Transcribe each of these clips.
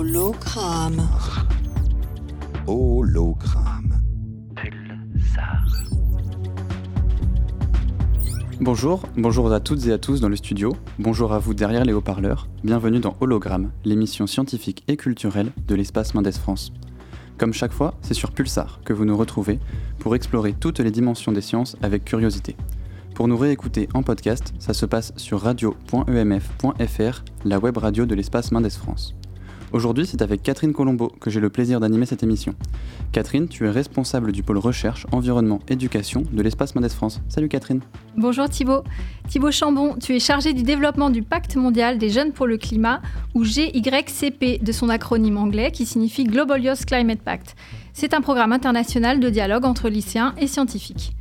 Hologramme. Hologramme. Bonjour, bonjour à toutes et à tous dans le studio, bonjour à vous derrière les haut-parleurs, bienvenue dans Hologramme, l'émission scientifique et culturelle de l'espace Mendes France. Comme chaque fois, c'est sur Pulsar que vous nous retrouvez pour explorer toutes les dimensions des sciences avec curiosité. Pour nous réécouter en podcast, ça se passe sur radio.emf.fr, la web radio de l'espace Mendes France. Aujourd'hui, c'est avec Catherine Colombo que j'ai le plaisir d'animer cette émission. Catherine, tu es responsable du pôle recherche, environnement, éducation de l'espace Mendes France. Salut Catherine. Bonjour Thibaut. Thibaut Chambon, tu es chargé du développement du Pacte mondial des jeunes pour le climat, ou GYCP de son acronyme anglais qui signifie Global Youth Climate Pact. C'est un programme international de dialogue entre lycéens et scientifiques.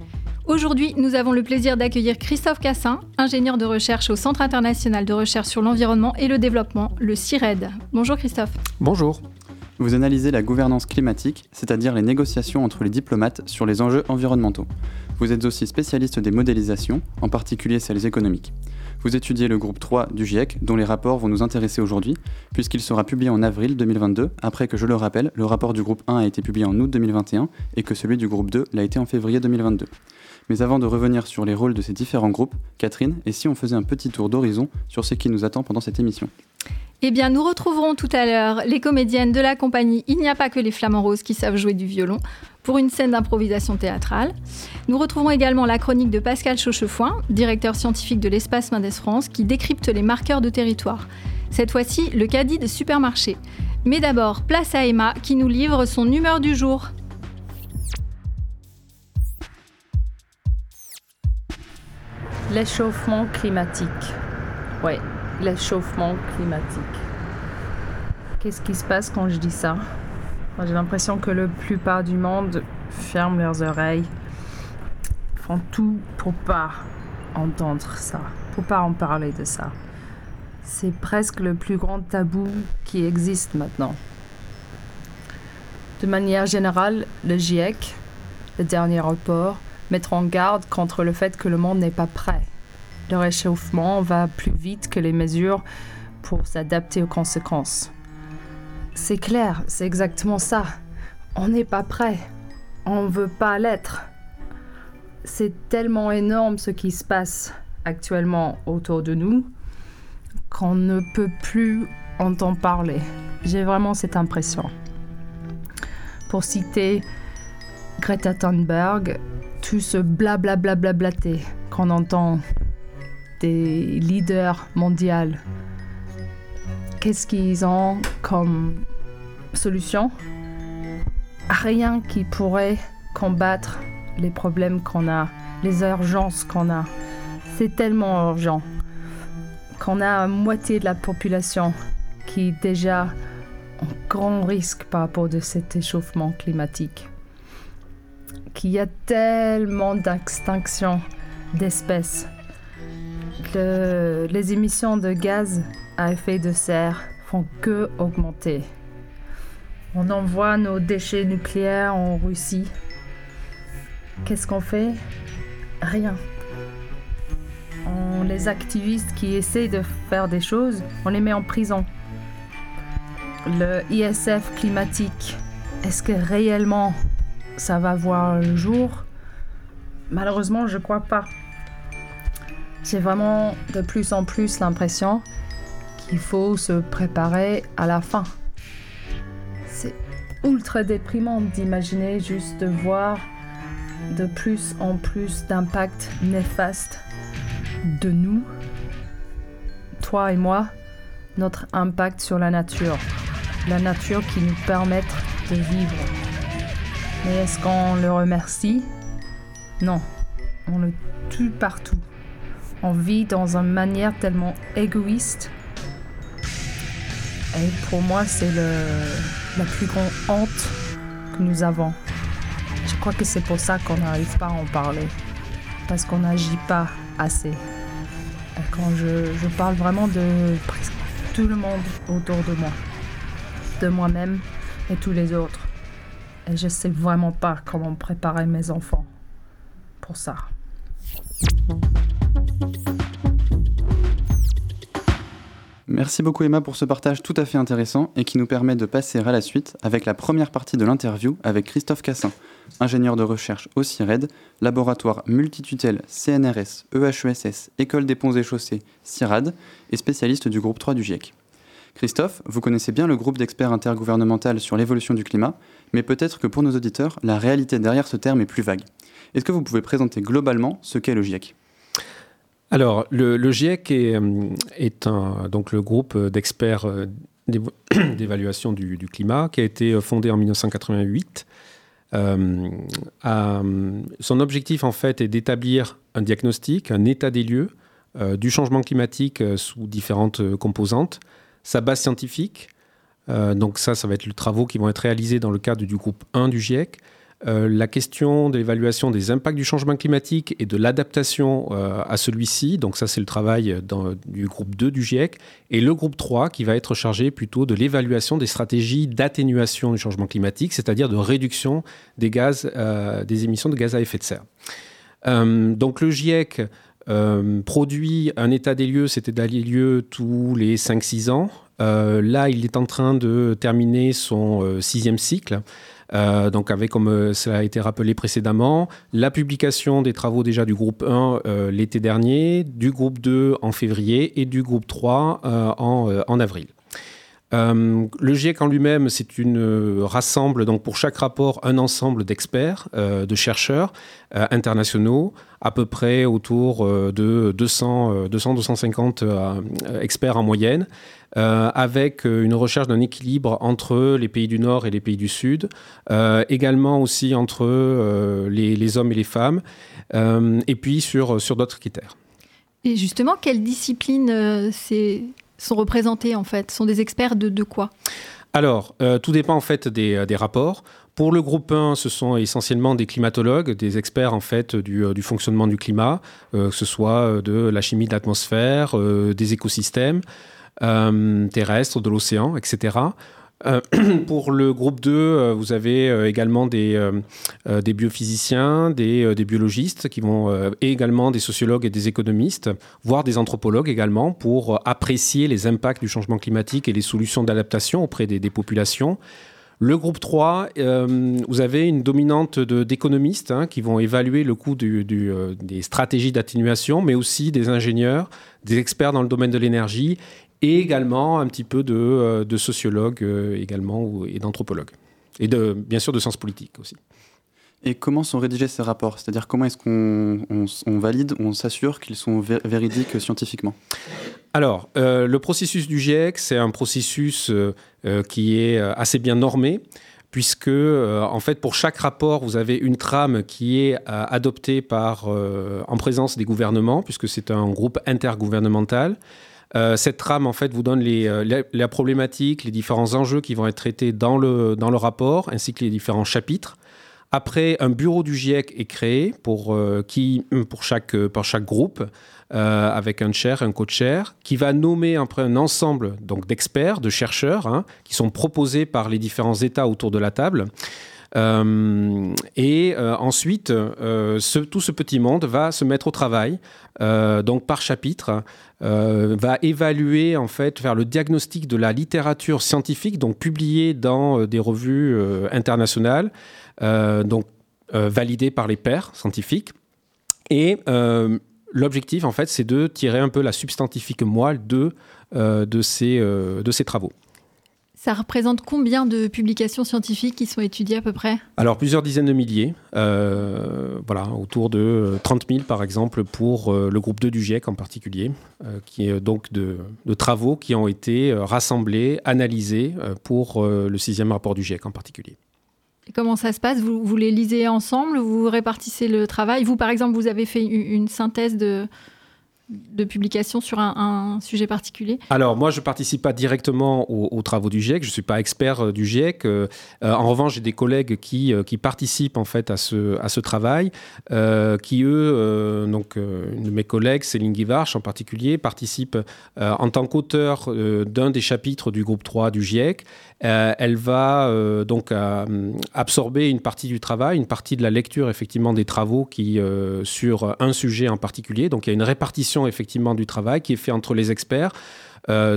Aujourd'hui, nous avons le plaisir d'accueillir Christophe Cassin, ingénieur de recherche au Centre international de recherche sur l'environnement et le développement, le CIRED. Bonjour Christophe. Bonjour. Vous analysez la gouvernance climatique, c'est-à-dire les négociations entre les diplomates sur les enjeux environnementaux. Vous êtes aussi spécialiste des modélisations, en particulier celles économiques. Vous étudiez le groupe 3 du GIEC, dont les rapports vont nous intéresser aujourd'hui, puisqu'il sera publié en avril 2022, après que, je le rappelle, le rapport du groupe 1 a été publié en août 2021 et que celui du groupe 2 l'a été en février 2022. Mais avant de revenir sur les rôles de ces différents groupes, Catherine, et si on faisait un petit tour d'horizon sur ce qui nous attend pendant cette émission eh bien, nous retrouverons tout à l'heure les comédiennes de la compagnie Il n'y a pas que les flamants roses qui savent jouer du violon pour une scène d'improvisation théâtrale. Nous retrouverons également la chronique de Pascal Chauchefoin, directeur scientifique de l'Espace Mendes France, qui décrypte les marqueurs de territoire. Cette fois-ci, le caddie de supermarché. Mais d'abord, place à Emma qui nous livre son humeur du jour. L'échauffement climatique. Oui, l'échauffement climatique. Qu'est-ce qui se passe quand je dis ça? J'ai l'impression que la plupart du monde ferme leurs oreilles, font tout pour pas entendre ça, pour pas en parler de ça. C'est presque le plus grand tabou qui existe maintenant. De manière générale, le GIEC, le dernier rapport, mettre en garde contre le fait que le monde n'est pas prêt. Le réchauffement va plus vite que les mesures pour s'adapter aux conséquences. C'est clair, c'est exactement ça. On n'est pas prêt. On ne veut pas l'être. C'est tellement énorme ce qui se passe actuellement autour de nous qu'on ne peut plus entendre parler. J'ai vraiment cette impression. Pour citer Greta Thunberg, tout ce blablabla qu'on entend des leaders mondiaux. Qu'est-ce qu'ils ont comme solution? Rien qui pourrait combattre les problèmes qu'on a, les urgences qu'on a. C'est tellement urgent qu'on a moitié de la population qui est déjà en grand risque par rapport à cet échauffement climatique qu'il y a tellement d'extinction d'espèces. les émissions de gaz à effet de serre font que augmenter. On envoie nos déchets nucléaires en Russie. Qu'est-ce qu'on fait? Rien. Les activistes qui essaient de faire des choses, on les met en prison. Le ISF climatique, est-ce que réellement ça va voir le jour Malheureusement, je crois pas. J'ai vraiment de plus en plus l'impression qu'il faut se préparer à la fin. C'est ultra déprimant d'imaginer juste de voir de plus en plus d'impacts néfastes de nous, toi et moi, notre impact sur la nature, la nature qui nous permet de vivre. Mais est-ce qu'on le remercie? Non. On le tue partout. On vit dans une manière tellement égoïste. Et pour moi, c'est la plus grande honte que nous avons. Je crois que c'est pour ça qu'on n'arrive pas à en parler. Parce qu'on n'agit pas assez. Quand je, je parle vraiment de presque tout le monde autour de moi. De moi-même et tous les autres. Et je sais vraiment pas comment préparer mes enfants pour ça. Merci beaucoup Emma pour ce partage tout à fait intéressant et qui nous permet de passer à la suite avec la première partie de l'interview avec Christophe Cassin, ingénieur de recherche au CIRED, laboratoire multitutelle CNRS, EHESS, École des ponts et chaussées, CIRAD et spécialiste du groupe 3 du GIEC. Christophe, vous connaissez bien le groupe d'experts intergouvernemental sur l'évolution du climat, mais peut-être que pour nos auditeurs, la réalité derrière ce terme est plus vague. Est-ce que vous pouvez présenter globalement ce qu'est le GIEC alors, le, GIEC est, euh, donc le groupe d'experts euh, d'évaluation du, climat qui a été euh, fondé en 1988. son objectif, en fait, est d'établir un diagnostic, un état des lieux du changement climatique sous différentes composantes, sa base scientifique. Donc ça, ça va être les travaux qui vont être réalisés dans le cadre du groupe 1 du GIEC. Euh, la question de l'évaluation des impacts du changement climatique et de l'adaptation euh, à celui-ci. Donc ça, c'est le travail du groupe 2 du GIEC. Et le groupe 3 qui va être chargé plutôt de l'évaluation des stratégies d'atténuation du changement climatique, c'est-à-dire de réduction des, gaz, euh, des émissions de gaz à effet de serre. donc le GIEC produit un état des lieux, c'était état des lieux tous les 5-6 ans. Là, il est en train de terminer son sixième cycle. Euh, donc avec, comme euh, cela a été rappelé précédemment, la publication des travaux déjà du groupe 1 euh, l'été dernier, du groupe 2 en février et du groupe 3 en, en, avril. Le GIEC en lui-même, c'est une rassemble donc pour chaque rapport un ensemble d'experts, de chercheurs internationaux, à peu près autour de 200, 200-250 experts en moyenne, euh, avec euh, une recherche d'un équilibre entre les pays du Nord et les pays du Sud, euh, également aussi entre les, hommes et les femmes, et puis sur, d'autres critères. Et justement, quelles disciplines sont représentées en fait Sont des experts de, quoi? Alors, tout dépend en fait des, des, rapports. Pour le groupe 1, ce sont essentiellement des climatologues, des experts en fait du, du fonctionnement du climat, que ce soit de la chimie de l'atmosphère, des écosystèmes. Euh, terrestre, de l'océan, etc. Euh, pour le groupe 2, euh, vous avez également des, biophysiciens, des, biologistes qui vont, et également des sociologues et des économistes, voire des anthropologues également, pour apprécier les impacts du changement climatique et les solutions d'adaptation auprès des, populations. Le groupe 3, vous avez une dominante d'économistes hein, qui vont évaluer le coût des stratégies d'atténuation, mais aussi des ingénieurs, des experts dans le domaine de l'énergie et également un petit peu de, euh, de sociologues euh, également et d'anthropologues. Et de, bien sûr de sciences politiques aussi. Et comment sont rédigés ces rapports? C'est-à-dire comment est-ce qu'on on, valide, on s'assure qu'ils sont véridiques scientifiquement? Alors, euh, le processus du GIEC, c'est un processus qui est assez bien normé, puisque en fait pour chaque rapport, vous avez une trame qui est adoptée par, en présence des gouvernements, puisque c'est un groupe intergouvernemental. Euh, cette trame, en fait, vous donne euh, la, problématique, les différents enjeux qui vont être traités dans le, rapport, ainsi que les différents chapitres. Après, un bureau du GIEC est créé pour, euh, chaque, groupe, avec un chair, un co-chair, qui va nommer après un ensemble d'experts, de chercheurs, hein, qui sont proposés par les différents États autour de la table. Euh, et euh, ensuite, euh, tout ce petit monde va se mettre au travail, donc par chapitre, va évaluer, en fait, faire le diagnostic de la littérature scientifique, donc publiée dans des revues internationales, donc validée par les pairs scientifiques. Et l'objectif, en fait, c'est de tirer un peu la substantifique moelle de, de, ces, de ces travaux. Ça représente combien de publications scientifiques qui sont étudiées à peu près? Alors plusieurs dizaines de milliers, euh, voilà, autour de 30 000 par exemple pour euh, le groupe 2 du GIEC en particulier, euh, qui est donc de, travaux qui ont été rassemblés, analysés pour le sixième rapport du GIEC en particulier. Et comment ça se passe? Vous, vous les lisez ensemble? Vous répartissez le travail? Vous par exemple, vous avez fait une synthèse de, de publication sur un, sujet particulier Alors moi je participe pas directement aux, travaux du GIEC, je suis pas expert euh, du GIEC. Euh, euh, en revanche j'ai des collègues qui, qui participent en fait à ce, à ce travail, qui eux, donc une de mes collègues, Céline Guivarch en particulier, participe en tant qu'auteur d'un des chapitres du groupe 3 du GIEC. elle va donc absorber une partie du travail, une partie de la lecture effectivement des travaux qui sur un sujet en particulier. Donc il y a une répartition effectivement du travail qui est fait entre les experts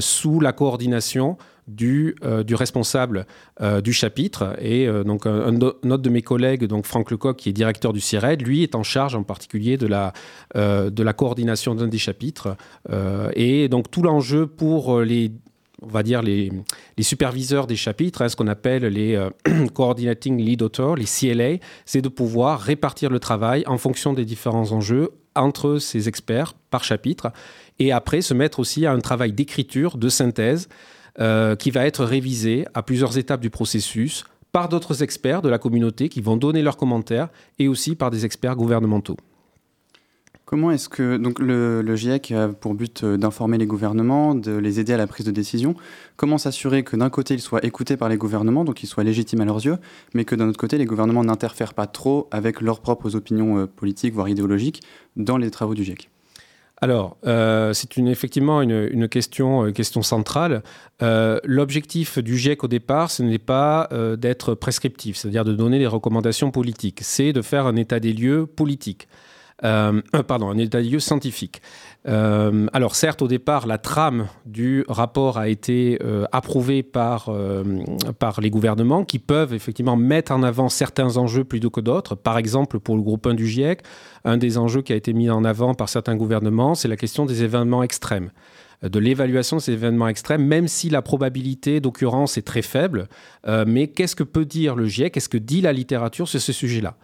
sous la coordination du, du responsable du chapitre. Et donc, un, autre de mes collègues, donc Franck Lecoq, qui est directeur du CIRED, lui est en charge en particulier de la, de la coordination d'un des chapitres. et donc, tout l'enjeu pour les on va dire, les, superviseurs des chapitres, hein, ce qu'on appelle les euh, Coordinating Lead Authors, les CLA, c'est de pouvoir répartir le travail en fonction des différents enjeux entre ces experts par chapitre, et après se mettre aussi à un travail d'écriture, de synthèse, euh, qui va être révisé à plusieurs étapes du processus par d'autres experts de la communauté qui vont donner leurs commentaires, et aussi par des experts gouvernementaux. Comment est-ce que donc le, GIEC a pour but euh, d'informer les gouvernements, de les aider à la prise de décision Comment s'assurer que d'un côté, ils soient écoutés par les gouvernements, donc qu'ils soient légitimes à leurs yeux, mais que d'un autre côté, les gouvernements n'interfèrent pas trop avec leurs propres opinions euh, politiques, voire idéologiques, dans les travaux du GIEC? Alors, euh, c'est effectivement une, question, question centrale. L'objectif du GIEC au départ, ce n'est pas d'être prescriptif, c'est-à-dire de donner des recommandations politiques, c'est de faire un état des lieux politique. Euh, euh, pardon, un état des lieux scientifique. Euh, alors certes, au départ, la trame du rapport a été approuvée par, par les gouvernements qui peuvent effectivement mettre en avant certains enjeux plutôt que d'autres. Par exemple, pour le groupe 1 du GIEC, un des enjeux qui a été mis en avant par certains gouvernements, c'est la question des événements extrêmes de l'évaluation de ces événements extrêmes, même si la probabilité d'occurrence est très faible. mais qu'est-ce que peut dire le GIEC Qu'est-ce que dit la littérature sur ce sujet-là?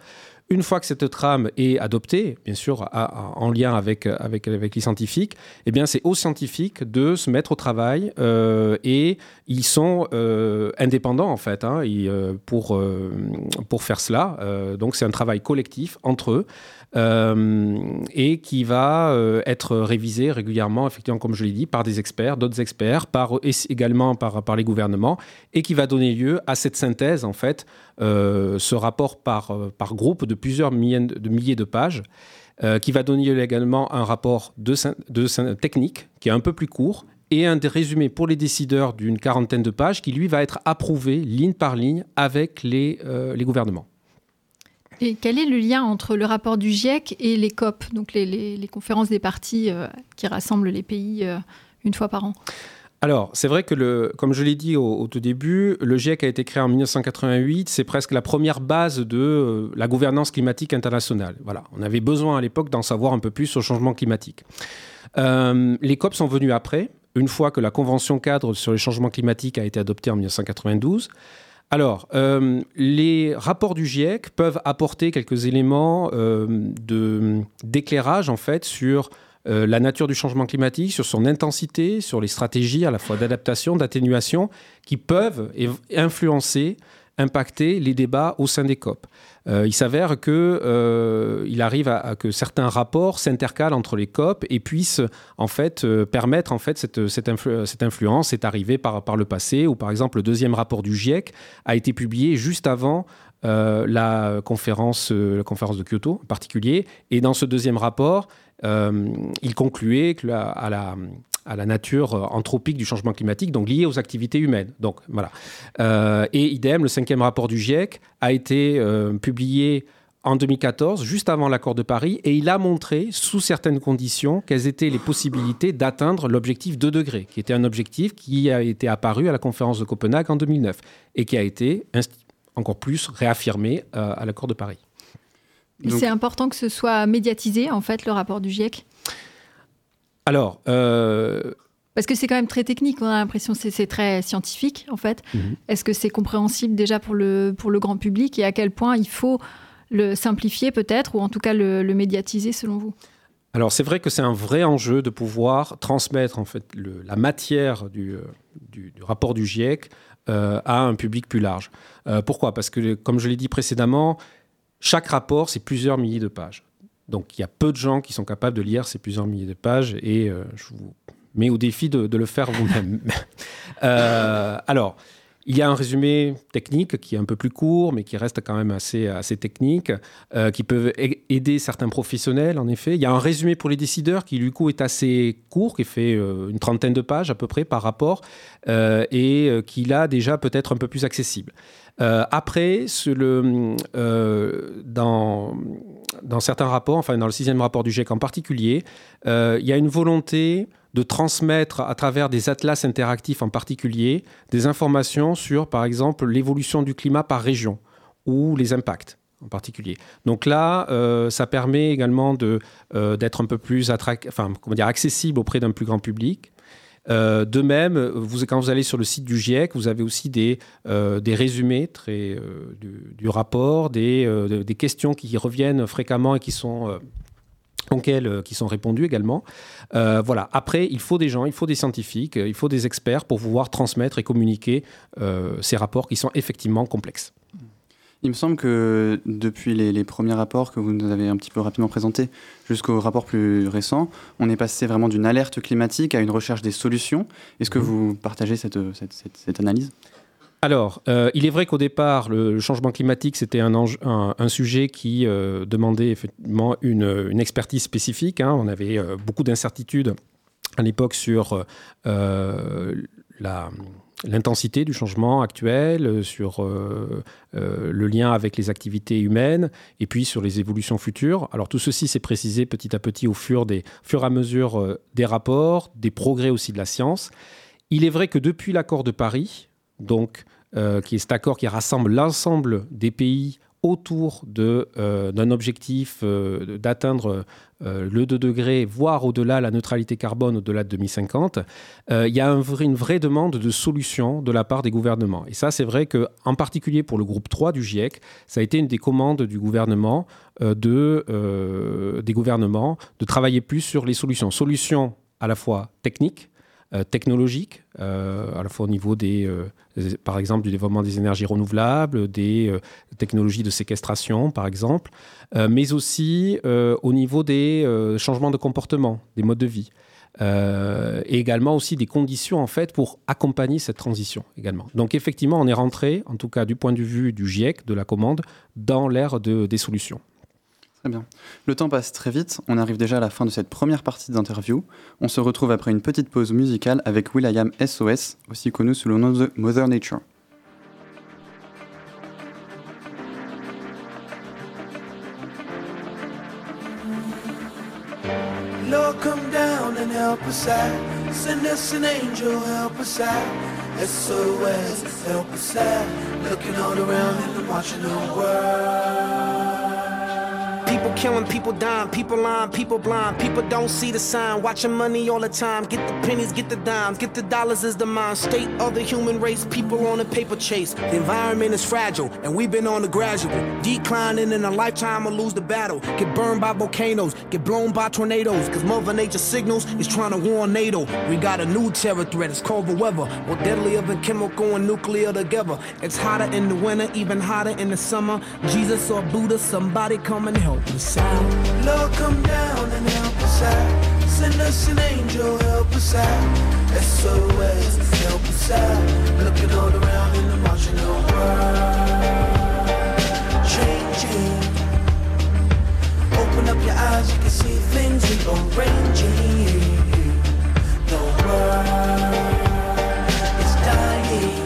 Une fois que cette trame est adoptée, bien sûr en lien avec, avec, les scientifiques, eh bien c'est aux scientifiques de se mettre au travail euh, et ils sont euh, indépendants en fait hein, euh, pour faire cela. donc c'est un travail collectif entre eux. Et qui va être révisé régulièrement, effectivement, comme je l'ai dit, par des experts, d'autres experts, également par, les gouvernements, et qui va donner lieu à cette synthèse, en fait, euh, ce rapport par, euh, groupe de plusieurs milliers de, pages, euh, qui va donner également un rapport de, technique qui est un peu plus court et un résumé pour les décideurs d'une quarantaine de pages qui, lui, va être approuvé ligne par ligne avec les gouvernements. Et quel est le lien entre le rapport du GIEC et les COP, donc les, conférences des partis qui rassemblent les pays une fois par an? Alors, c'est vrai que, comme je l'ai dit au, tout début, le GIEC a été créé en 1988. C'est presque la première base de euh, la gouvernance climatique internationale. Voilà, on avait besoin à l'époque d'en savoir un peu plus sur le changement climatique. Euh, les COP sont venus après, une fois que la Convention cadre sur les changements climatiques a été adoptée en 1992. Alors, euh, les rapports du GIEC peuvent apporter quelques éléments d'éclairage en fait sur euh, la nature du changement climatique, sur son intensité, sur les stratégies à la fois d'adaptation, d'atténuation, qui peuvent influencer, impacter les débats au sein des COP. Euh, il s'avère que euh, il arrive à, que certains rapports s'intercalent entre les COP et puissent en fait permettre en fait cette, cette, influence cette arrivée par, par le passé. Ou par exemple, le deuxième rapport du GIEC a été publié juste avant la, conférence, la conférence de Kyoto en particulier. Et dans ce deuxième rapport, euh, il concluait que à, la, à la nature anthropique du changement climatique, donc lié aux activités humaines. Donc voilà. Euh, et idem, le cinquième rapport du GIEC a été euh, publié en 2014, juste avant l'accord de Paris, et il a montré, sous certaines conditions, quelles étaient les possibilités d'atteindre l'objectif 2 degrés, qui était un objectif qui a été apparu à la conférence de Copenhague en 2009 et qui a été encore plus réaffirmé à l'accord de Paris. C'est important que ce soit médiatisé, en fait, le rapport du GIEC Alors. Euh, Parce que c'est quand même très technique, on a l'impression que c'est très scientifique, en fait. Mhm. Est-ce que c'est compréhensible déjà pour le, pour le grand public et à quel point il faut le simplifier peut-être, ou en tout cas le, médiatiser selon vous? Alors c'est vrai que c'est un vrai enjeu de pouvoir transmettre en fait la matière du, euh, du, rapport du GIEC euh, à un public plus large. pourquoi? Parce que comme je l'ai dit précédemment, chaque rapport, c'est plusieurs milliers de pages. Donc il y a peu de gens qui sont capables de lire ces plusieurs milliers de pages et euh, je vous mets au défi de, le faire vous-même. Euh, alors, il y a un résumé technique qui est un peu plus court, mais qui reste quand même assez, assez technique, euh, qui peut aider certains professionnels, en effet. Il y a un résumé pour les décideurs qui, du coup, est assez court, qui fait euh, une trentaine de pages à peu près par rapport, euh, et qui, là, déjà, peut être un peu plus accessible. après, dans, dans certains rapports, enfin dans le sixième rapport du GIEC en particulier, il y a une volonté de transmettre à travers des atlas interactifs en particulier des informations sur, par exemple, l'évolution du climat par région ou les impacts en particulier. Donc là, euh, ça permet également euh, d'être un peu plus enfin, comment dire, accessible auprès d'un plus grand public. Euh, de même, vous, quand vous allez sur le site du GIEC, vous avez aussi des, des résumés très, du, rapport, des, des, questions qui reviennent fréquemment et qui sont auxquelles euh, qui sont répondus également. Euh, voilà. Après, il faut des gens, il faut des scientifiques, il faut des experts pour pouvoir transmettre et communiquer euh, ces rapports qui sont effectivement complexes. Il me semble que depuis les, premiers rapports que vous nous avez un petit peu rapidement présentés jusqu'au rapport plus récent, on est passé vraiment d'une alerte climatique à une recherche des solutions. Est-ce que mmh. vous partagez cette, cette analyse? Alors, euh, il est vrai qu'au départ, le, changement climatique, c'était un, sujet qui euh, demandait effectivement une, expertise spécifique. Hein. On avait euh, beaucoup d'incertitudes à l'époque sur l'intensité du changement actuel, sur le lien avec les activités humaines et puis sur les évolutions futures. Alors tout ceci s'est précisé petit à petit au fur, des, fur et à mesure des rapports, des progrès aussi de la science. Il est vrai que depuis l'accord de Paris, donc, euh, qui est cet accord qui rassemble l'ensemble des pays autour euh, d'un objectif euh, d'atteindre le 2 degrés, voire au-delà la neutralité carbone au-delà de 2050, il y a une vraie demande de solutions de la part des gouvernements. Et ça, c'est vrai qu'en particulier pour le groupe 3 du GIEC, ça a été une des commandes du gouvernement de, des gouvernements de travailler plus sur les solutions. Solutions à la fois techniques, technologiques, euh, à la fois au niveau des, euh, par exemple, du développement des énergies renouvelables, des technologies de séquestration, par exemple, mais aussi au niveau des changements de comportement, des modes de vie. et également aussi des conditions en fait pour accompagner cette transition également. Donc effectivement, on est rentré, en tout cas du point de vue du GIEC, de la commande, dans l'ère de, des solutions. Très bien. Le temps passe très vite, on arrive déjà à la fin de cette première partie d'interview. On se retrouve après une petite pause musicale avec Will.i.am SOS, aussi connu sous le nom de Mother Nature. Looking all the world. People killing, people dying, people lying, people blind. People don't see the sign, watching money all the time. Get the pennies, get the dimes, get the dollars is the mind state of the human race. People on a paper chase. The environment is fragile, and we've been on the gradual declining in a lifetime or lose the battle. Get burned by volcanoes, get blown by tornadoes. Cause Mother Nature signals is trying to warn NATO. We got a new terror threat, it's called the weather. More deadlier than chemical and nuclear together. It's hotter in the winter, even hotter in the summer. Jesus or Buddha, somebody come and help help us out. Lord, come down and help us out. Send us an angel, help us out. SOS, help us out. Looking all around in the marginal world. Changing. Open up your eyes, you can see things rearranging. The world is dying.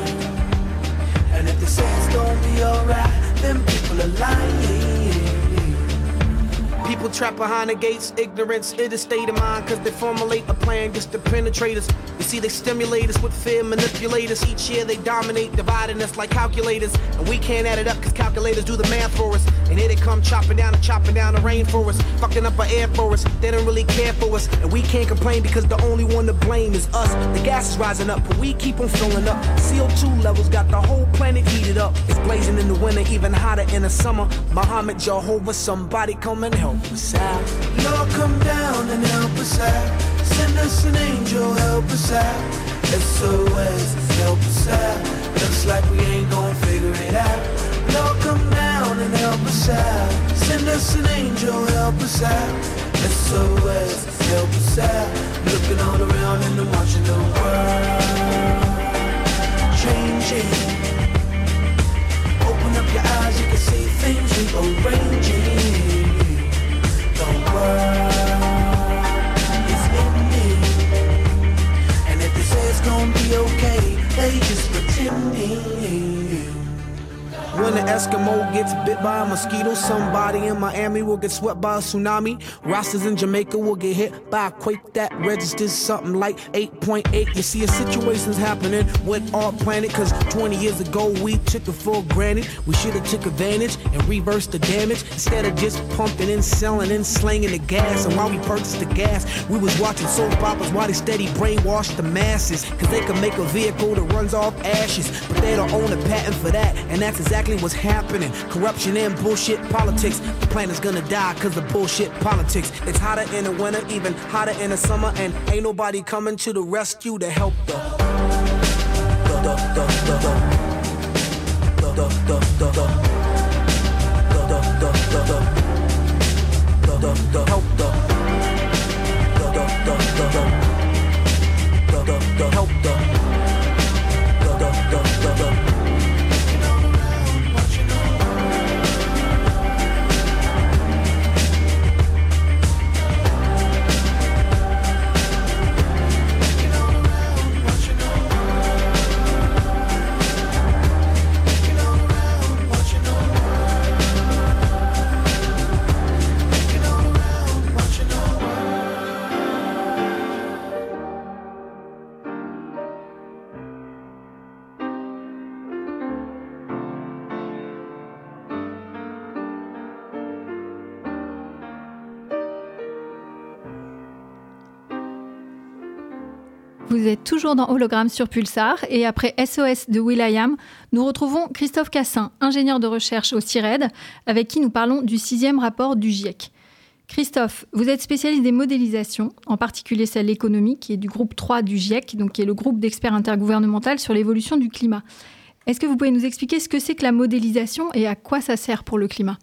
And if they say it's gonna be alright, then people are lying. People trapped behind the gates, ignorance is state of mind, cause they formulate a plan just to penetrate us. You see, they stimulate us with fear, manipulate us. Each year they dominate, dividing us like calculators. And we can't add it up, cause calculators do the math for us. And here they come chopping down and chopping down the rainforest, fucking up our air for us. They don't really care for us, and we can't complain because the only one to blame is us. The gas is rising up, but we keep on filling up. CO2 levels got the whole planet heated up. It's blazing in the winter, even hotter in the summer. Muhammad, Jehovah, somebody come and help us out. Lord, come down and help us out. Send us an angel, help us out. SOS, help us out. Looks like we ain't gonna figure it out. Lord, come down and help us out. Send us an angel, help us out. SOS, help us out. Looking all around and watching the world changing. Open up your eyes, you can see things rearranging. ranging. The world. Gonna be okay, they just pretending. When an Eskimo gets bit by a mosquito, somebody in Miami will get swept by a tsunami. Rostas in Jamaica will get hit by a quake that registers something like 8.8. You see, a situation's happening with our planet, cause 20 years ago we took it for granted. We should have took advantage and reversed the damage instead of just pumping and selling and slanging the gas. And while we purchased the gas, we was watching soap operas while they steady brainwash the masses, cause they can make a vehicle that runs off ashes, but they don't own a patent for that, and that's exactly what's happening. Corruption and bullshit politics. The planet's gonna die cause of bullshit politics. It's hotter in the winter, even hotter in the summer, and ain't nobody coming to the rescue to help the. the, the, the, the, the. The, the, the, the, the. Help the. The, the, the, help. The, toujours dans Hologramme sur Pulsar et après SOS de Will.i.am, nous retrouvons Christophe Cassin, ingénieur de recherche au CIRED, avec qui nous parlons du sixième rapport du GIEC. Christophe, vous êtes spécialiste des modélisations, en particulier celle économique, est du groupe 3 du GIEC, donc qui est le groupe d'experts intergouvernemental sur l'évolution du climat. Est-ce que vous pouvez nous expliquer ce que c'est que la modélisation et à quoi ça sert pour le climat?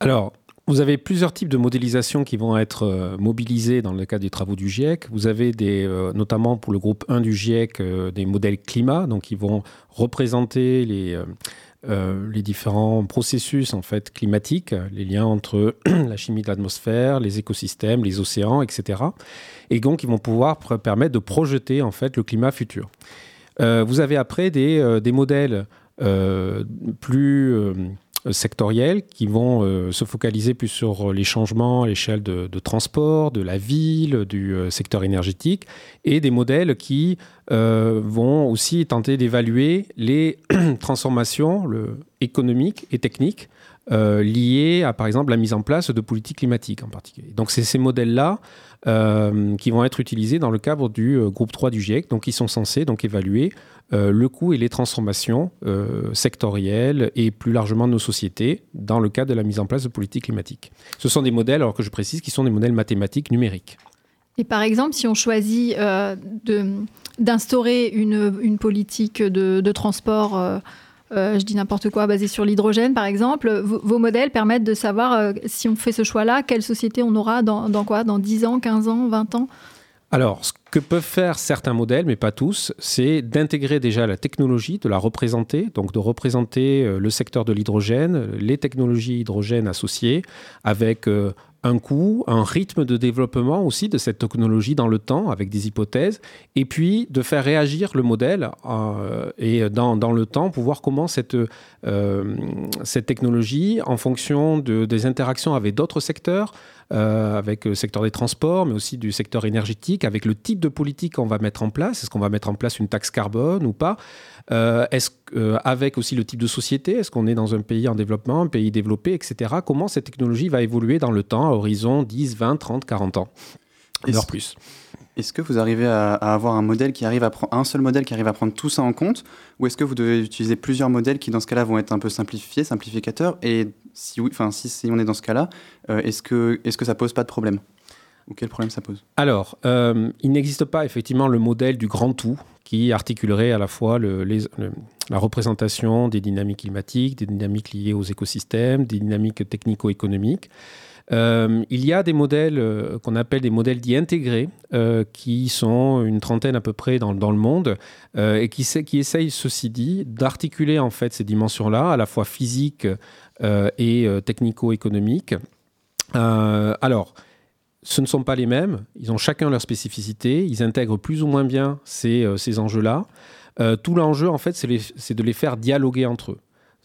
Alors, vous avez plusieurs types de modélisation qui vont être euh, mobilisés dans le cadre des travaux du GIEC. Vous avez des, euh, notamment pour le groupe 1 du GIEC euh, des modèles climat, donc qui vont représenter les, les différents processus en fait climatiques, les liens entre la chimie de l'atmosphère, les écosystèmes, les océans, etc. Et donc, ils vont pouvoir permettre de projeter en fait le climat futur. Vous avez après des, des modèles plus euh, sectoriels qui vont euh, se focaliser plus sur les changements à l'échelle de, transport, de la ville, du euh, secteur énergétique, et des modèles qui vont aussi tenter d'évaluer les transformations économiques et techniques liées à, par exemple, la mise en place de politiques climatiques en particulier. Donc, c'est ces modèles-là qui vont être utilisés dans le cadre du groupe 3 du GIEC. Donc, ils sont censés donc, évaluer euh, le coût et les transformations euh, sectorielles et plus largement de nos sociétés dans le cadre de la mise en place de politiques climatiques. Ce sont des modèles, alors que je précise, qui sont des modèles mathématiques numériques. Et par exemple, si on choisit euh, d'instaurer une, une politique de, de transport, je dis n'importe quoi, basée sur l'hydrogène par exemple, vos, modèles permettent de savoir si on fait ce choix-là, quelle société on aura dans, dans quoi? Dans 10 ans, 15 ans, 20 ans? Alors, ce que peuvent faire certains modèles, mais pas tous, c'est d'intégrer déjà la technologie, de la représenter, donc de représenter euh, le secteur de l'hydrogène, les technologies hydrogène associées, avec euh, un coût, un rythme de développement aussi de cette technologie dans le temps, avec des hypothèses, et puis de faire réagir le modèle euh, dans, le temps pour voir comment cette, cette technologie, en fonction de- des interactions avec d'autres secteurs, euh, avec le secteur des transports, mais aussi du secteur énergétique, avec le type de politique qu'on va mettre en place. Est-ce qu'on va mettre en place une taxe carbone ou pas Euh, Est-ce euh, avec aussi le type de société Est-ce qu'on est dans un pays en développement, un pays développé, etc. Comment cette technologie va évoluer dans le temps, à horizon 10, 20, 30, 40 ans Et plus? Est-ce que vous arrivez à, avoir un seul modèle qui arrive à prendre tout ça en compte, ou est-ce que vous devez utiliser plusieurs modèles qui dans ce cas-là vont être un peu simplifiés, simplificateurs Et si on est dans ce cas-là, euh, est-ce que est-ce ça pose pas de problème Ou quel problème ça pose? Alors, euh, il n'existe pas effectivement le modèle du grand tout qui articulerait à la fois la représentation des dynamiques climatiques, des dynamiques liées aux écosystèmes, des dynamiques technico-économiques. Euh, il y a des modèles euh, qu'on appelle des modèles dits intégrés, euh, qui sont une trentaine à peu près dans, le monde, et qui, qui essayent, ceci dit, d'articuler en fait ces dimensions-là, à la fois physiques et technico-économiques. Alors, ce ne sont pas les mêmes, ils ont chacun leur spécificité, ils intègrent plus ou moins bien ces, ces enjeux-là. Tout l'enjeu, en fait, c'est de les faire dialoguer entre eux.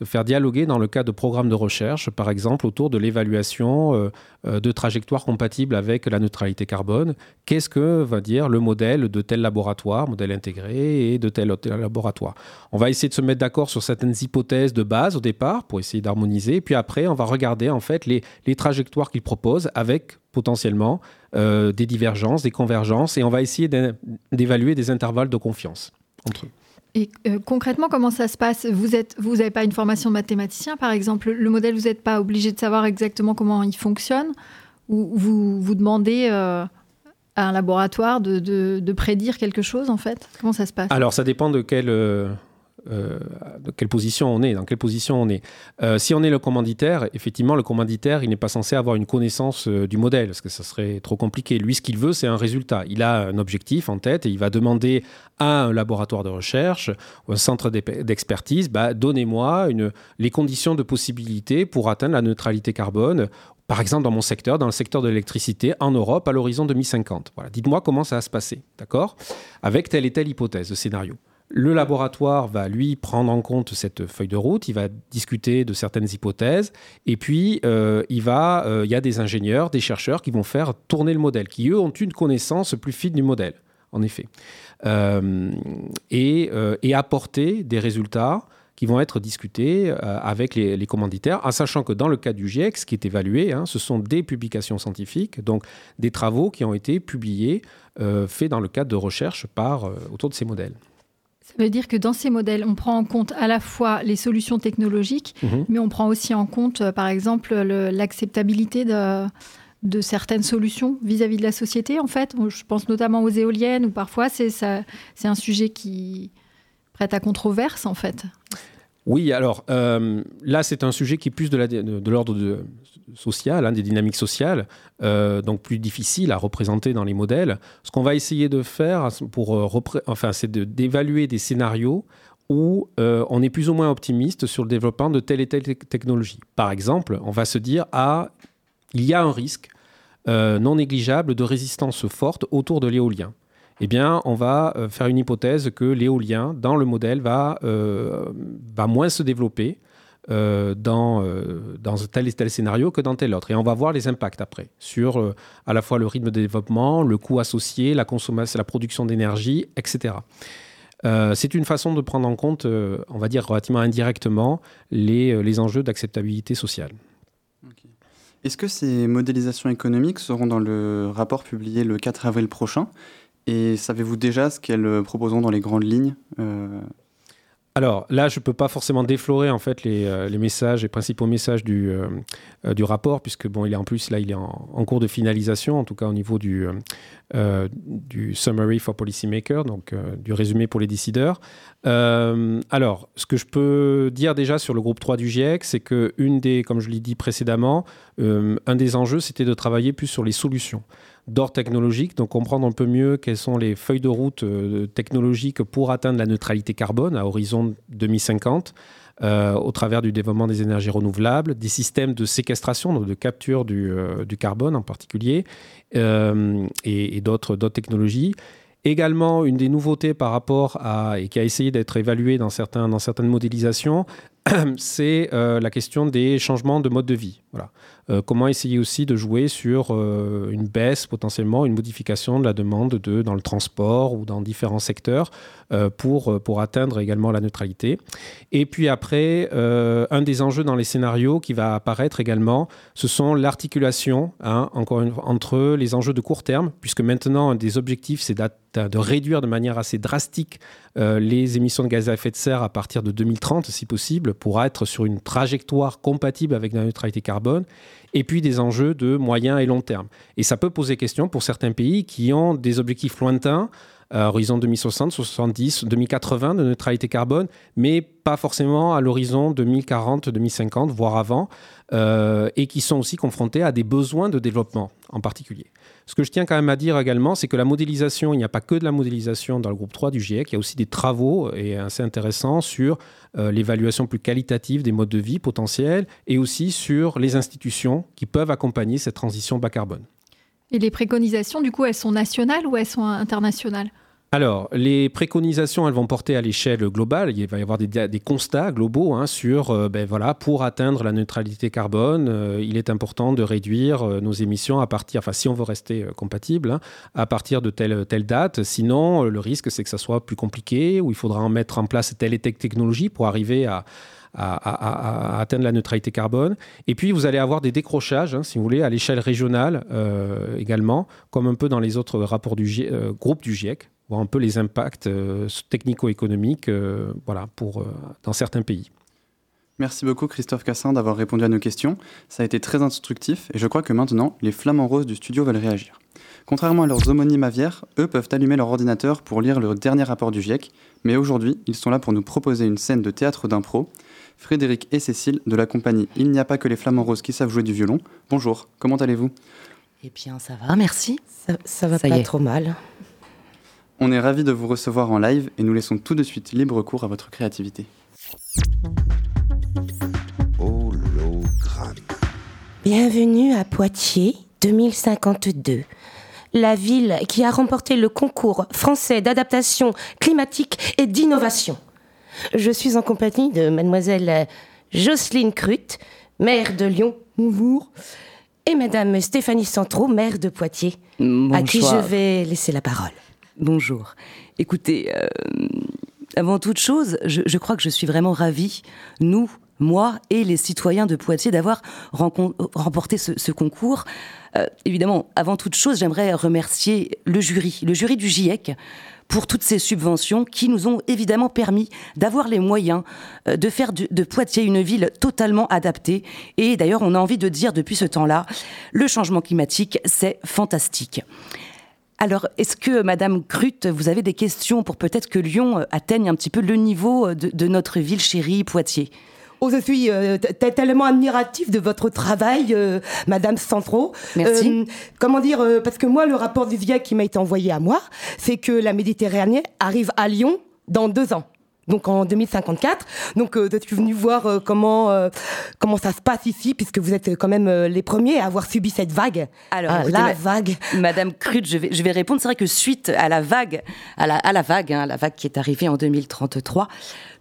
Faire dialoguer dans le cadre de programmes de recherche, par exemple, autour de l'évaluation euh, euh, de trajectoires compatibles avec la neutralité carbone. Qu'est-ce que va dire le modèle de tel laboratoire, modèle intégré, et de tel autre laboratoire? On va essayer de se mettre d'accord sur certaines hypothèses de base au départ pour essayer d'harmoniser. Puis après, on va regarder en fait les, les trajectoires qu'ils proposent avec potentiellement euh, des divergences, des convergences, et on va essayer d'évaluer des intervalles de confiance entre eux. Et euh, concrètement, comment ça se passe? Vous êtes, vous n'avez pas une formation de mathématicien, par exemple. Le modèle, vous n'êtes pas obligé de savoir exactement comment il fonctionne, ou vous vous demandez euh, à un laboratoire de, de- prédire quelque chose, en fait? Comment ça se passe? Alors, ça dépend de quelle, euh, euh, quelle position on est, dans quelle position on est. Euh, si on est le commanditaire, effectivement, le commanditaire, il n'est pas censé avoir une connaissance euh, du modèle, parce que ça serait trop compliqué. Lui, ce qu'il veut, c'est un résultat. Il a un objectif en tête et il va demander à un laboratoire de recherche ou un centre d'expertise, bah, donnez-moi les conditions de possibilité pour atteindre la neutralité carbone par exemple, dans mon secteur, dans le secteur de l'électricité, en Europe, à l'horizon 2050. Voilà. Dites-moi comment ça va se passer, d'accord? Avec telle et telle hypothèse de scénario. Le laboratoire va, lui, prendre en compte cette feuille de route, il va discuter de certaines hypothèses, et puis euh, euh, il y a des ingénieurs, des chercheurs qui vont faire tourner le modèle, qui, eux, ont une connaissance plus fine du modèle, en effet, Euh, et, apporter des résultats qui vont être discutés avec les, commanditaires, en sachant que dans le cas du GIEC, ce qui est évalué, hein, ce sont des publications scientifiques, donc des travaux qui ont été publiés, faits dans le cadre de recherche par, euh, autour de ces modèles. Ça veut dire que dans ces modèles, on prend en compte à la fois les solutions technologiques, Mhm. mais on prend aussi en compte, euh, par exemple, le- l'acceptabilité de, de certaines solutions vis-à-vis de la société, en fait. Je pense notamment aux éoliennes, où parfois c'est un sujet qui prête à controverse, en fait. Oui, alors euh, là, c'est un sujet qui est plus de l'ordre social, hein, des dynamiques sociales, euh, donc plus difficile à représenter dans les modèles. Ce qu'on va essayer de faire, pour, euh, enfin, c'est d'évaluer des scénarios où on est plus ou moins optimiste sur le développement de telle et telle te- technologie. Par exemple, on va se dire ah, il y a un risque non négligeable de résistance forte autour de l'éolien eh bien, on va euh, faire une hypothèse que l'éolien, dans le modèle, va, euh, va moins se développer euh, dans, dans tel et tel scénario que dans tel autre. Et on va voir les impacts après sur à la fois le rythme de développement, le coût associé, la consommation, la production d'énergie, etc. C'est une façon de prendre en compte, on va dire relativement indirectement, les, les enjeux d'acceptabilité sociale. Est-ce que ces modélisations économiques seront dans le rapport publié le 4 avril prochain? Et savez-vous déjà ce qu'elles euh, proposeront dans les grandes lignes euh, Alors là, je ne peux pas forcément déflorer en fait les, euh, messages, les principaux messages du, du rapport, puisque bon, il est en plus là, il est en, cours de finalisation, en tout cas au niveau du, du summary for policymakers, donc du résumé pour les décideurs. Alors, ce que je peux dire déjà sur le groupe 3 du GIEC, c'est que une des, comme je l'ai dit précédemment, un des enjeux, c'était de travailler plus sur les solutions d'ordre technologique, donc comprendre un peu mieux quelles sont les feuilles de route euh, technologiques pour atteindre la neutralité carbone à horizon 2050. euh, au travers du développement des énergies renouvelables, des systèmes de séquestration, donc de capture du, euh, carbone en particulier, et, d'autres technologies. Également, une des nouveautés par rapport à, et qui a essayé d'être évaluée dans, dans certaines modélisations, c'est la question des changements de mode de vie. Voilà. Euh, comment essayer aussi de jouer sur euh, une baisse, potentiellement une modification de la demande de, dans le transport ou dans différents secteurs euh, pour, pour atteindre également la neutralité. Et puis après, un des enjeux dans les scénarios qui va apparaître également, ce sont l'articulation, hein, encore une entre les enjeux de court terme, puisque maintenant, un des objectifs, c'est de réduire de manière assez drastique les émissions de gaz à effet de serre à partir de 2030, si possible, pour être sur une trajectoire compatible avec la neutralité carbone, et puis des enjeux de moyen et long terme. Et ça peut poser question pour certains pays qui ont des objectifs lointains, à horizon 2060, 70, 2080 de neutralité carbone, mais pas forcément à l'horizon 2040, 2050, voire avant, euh, et qui sont aussi confrontés à des besoins de développement en particulier. Ce que je tiens quand même à dire également, c'est que la modélisation, il n'y a pas que de la modélisation dans le groupe 3 du GIEC, il y a aussi des travaux, assez intéressants, sur euh, l'évaluation plus qualitative des modes de vie potentiels, et aussi sur les institutions qui peuvent accompagner cette transition bas carbone. Et les préconisations, du coup, elles sont nationales ou elles sont internationales? Alors, les préconisations, elles vont porter à l'échelle globale. Il va y avoir des, constats globaux hein, sur, euh, ben voilà, pour atteindre la neutralité carbone, euh, il est important de réduire euh, nos émissions à partir, enfin, si on veut rester compatible, hein, à partir de telle, telle date. Sinon, le risque, c'est que ça soit plus compliqué, ou il faudra en mettre en place telle et telle technologie pour arriver à, à, atteindre la neutralité carbone. Et puis, vous allez avoir des décrochages, hein, si vous voulez, à l'échelle régionale euh, également, comme un peu dans les autres rapports du GIE, euh, groupes du GIEC, voir un peu les impacts euh, technico-économiques euh, voilà, pour, dans certains pays. Merci beaucoup Christophe Cassin d'avoir répondu à nos questions. Ça a été très instructif et je crois que maintenant, les flamants roses du studio veulent réagir. Contrairement à leurs homonymes aviaires, eux peuvent allumer leur ordinateur pour lire le dernier rapport du GIEC, mais aujourd'hui, ils sont là pour nous proposer une scène de théâtre d'impro. Frédéric et Cécile de la compagnie Il n'y a pas que les flamants roses qui savent jouer du violon. Bonjour, comment allez-vous? Eh bien, ça va, merci. Ça, ça va Ça pas trop mal. On est ravis de vous recevoir en live et nous laissons tout de suite libre cours à votre créativité. Hologramme. Bienvenue à Poitiers 2052. La ville qui a remporté le concours français d'adaptation climatique et d'innovation. Je suis en compagnie de mademoiselle Jocelyne Crut, maire de Lyon. Bonjour. Et madame Stéphanie Centraux, maire de Poitiers, à qui je vais laisser la parole. Bonjour. Écoutez, euh, avant toute chose, je, je crois que je suis vraiment ravie, nous, moi et les citoyens de Poitiers, d'avoir remporté ce, ce concours. Euh, évidemment, avant toute chose, j'aimerais remercier le jury, le jury du GIEC, pour toutes ces subventions qui nous ont évidemment permis d'avoir les moyens euh, de faire de Poitiers une ville totalement adaptée. Et d'ailleurs, on a envie de dire depuis ce temps-là, le changement climatique, c'est fantastique. Alors, est-ce que, Madame Crut, vous avez des questions pour peut-être que Lyon euh, atteigne un petit peu le niveau de notre ville chérie, Poitiers? Oh, je suis euh, tellement admiratif de votre travail, euh, Madame Centraux. Merci. Euh, comment dire euh, Parce que moi, le rapport du GIEC qui m'a été envoyé à moi, c'est que la Méditerranée arrive à Lyon dans deux ans. Donc en 2054. Donc euh, je suis venu voir euh, comment euh, comment ça se passe ici, puisque vous êtes quand même euh, les premiers à avoir subi cette vague. Alors, Ah, écoutez, la ma- vague. Madame Crut, je vais, je vais répondre. C'est vrai que suite à la vague, à la, à la vague, hein, la vague qui est arrivée en 2033,